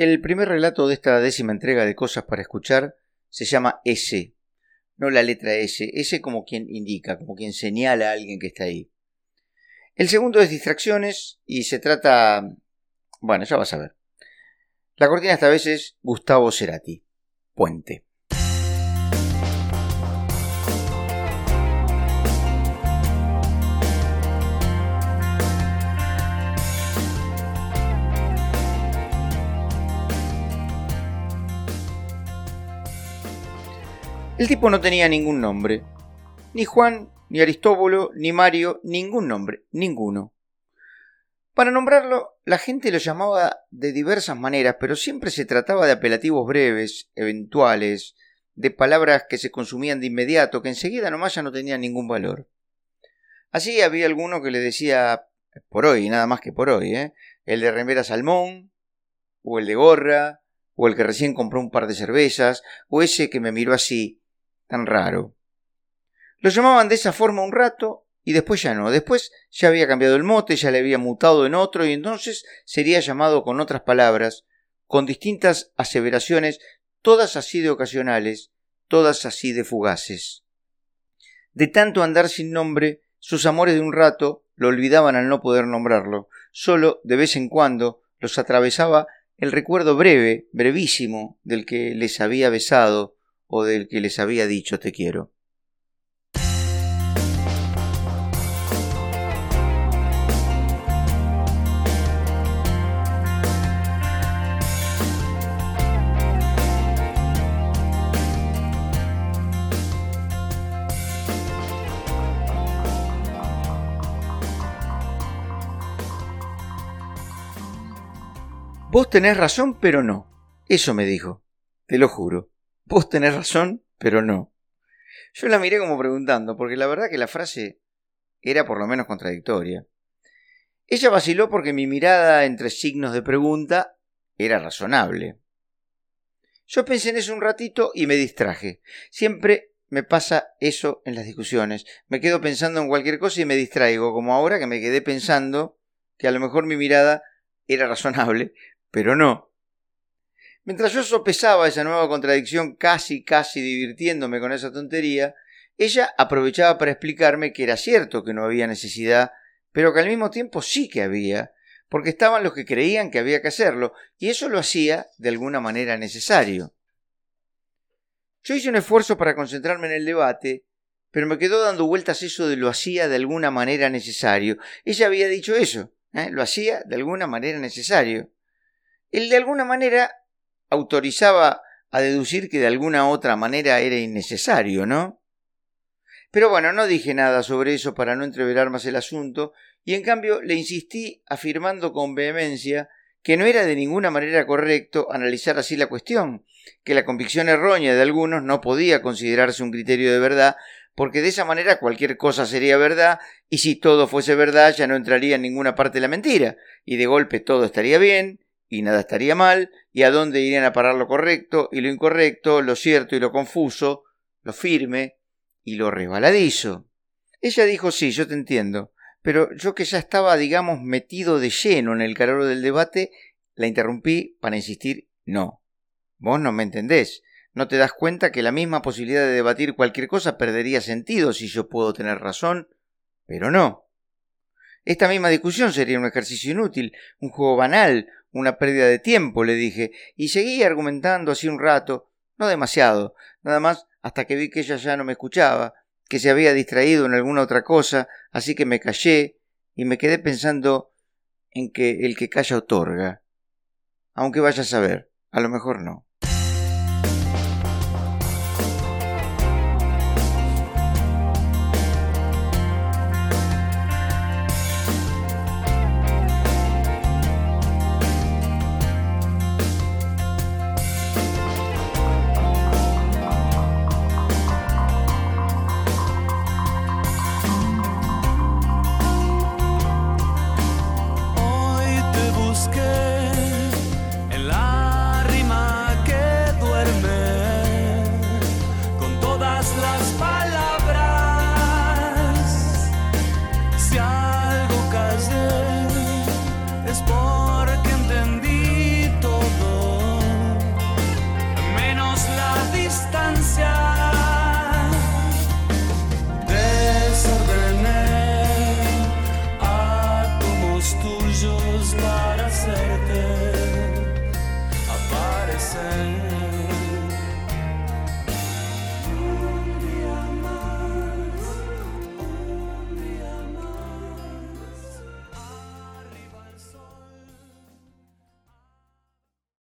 El primer relato de esta décima entrega de Cosas para Escuchar se llama S, no la letra S, S como quien indica, como quien señala a alguien que está ahí. El segundo es Distracciones y se trata... Bueno, ya vas a ver. La cortina esta vez es Gustavo Cerati, Puente. El tipo no tenía ningún nombre. Ni Juan, ni Aristóbulo, ni Mario, ningún nombre, ninguno. Para nombrarlo, la gente lo llamaba de diversas maneras, pero siempre se trataba de apelativos breves, eventuales, de palabras que se consumían de inmediato, que enseguida nomás ya no tenían ningún valor. Así había alguno que le decía por hoy, nada más que por hoy, ¿eh? el de remera salmón, o el de gorra, o el que recién compró un par de cervezas, o ese que me miró así, tan raro. Lo llamaban de esa forma un rato y después ya no. Después ya había cambiado el mote, ya le había mutado en otro y entonces sería llamado con otras palabras, con distintas aseveraciones, todas así de ocasionales, todas así de fugaces. De tanto andar sin nombre, sus amores de un rato lo olvidaban al no poder nombrarlo. Solo de vez en cuando los atravesaba el recuerdo breve, brevísimo, del que les había besado, o del que les había dicho te quiero. Vos tenés razón, pero no. Eso me dijo. Te lo juro. Vos tenés razón, pero no. Yo la miré como preguntando, porque la verdad que la frase era por lo menos contradictoria. Ella vaciló porque mi mirada entre signos de pregunta era razonable. Yo pensé en eso un ratito y me distraje. Siempre me pasa eso en las discusiones. Me quedo pensando en cualquier cosa y me distraigo, como ahora que me quedé pensando que a lo mejor mi mirada era razonable, pero no. Mientras yo sopesaba esa nueva contradicción, casi, casi divirtiéndome con esa tontería, ella aprovechaba para explicarme que era cierto que no había necesidad, pero que al mismo tiempo sí que había, porque estaban los que creían que había que hacerlo, y eso lo hacía de alguna manera necesario. Yo hice un esfuerzo para concentrarme en el debate, pero me quedó dando vueltas eso de lo hacía de alguna manera necesario. Ella había dicho eso, ¿eh? lo hacía de alguna manera necesario. El de alguna manera autorizaba a deducir que de alguna otra manera era innecesario, ¿no? Pero bueno, no dije nada sobre eso para no entreverar más el asunto, y en cambio le insistí afirmando con vehemencia que no era de ninguna manera correcto analizar así la cuestión, que la convicción errónea de algunos no podía considerarse un criterio de verdad, porque de esa manera cualquier cosa sería verdad, y si todo fuese verdad ya no entraría en ninguna parte la mentira, y de golpe todo estaría bien, y nada estaría mal, y a dónde irían a parar lo correcto y lo incorrecto, lo cierto y lo confuso, lo firme y lo resbaladizo. Ella dijo sí, yo te entiendo, pero yo que ya estaba, digamos, metido de lleno en el calor del debate, la interrumpí para insistir no. Vos no me entendés. ¿No te das cuenta que la misma posibilidad de debatir cualquier cosa perdería sentido si yo puedo tener razón? Pero no. Esta misma discusión sería un ejercicio inútil, un juego banal, una pérdida de tiempo, le dije, y seguí argumentando así un rato, no demasiado, nada más hasta que vi que ella ya no me escuchaba, que se había distraído en alguna otra cosa, así que me callé y me quedé pensando en que el que calla otorga. Aunque vaya a saber, a lo mejor no. las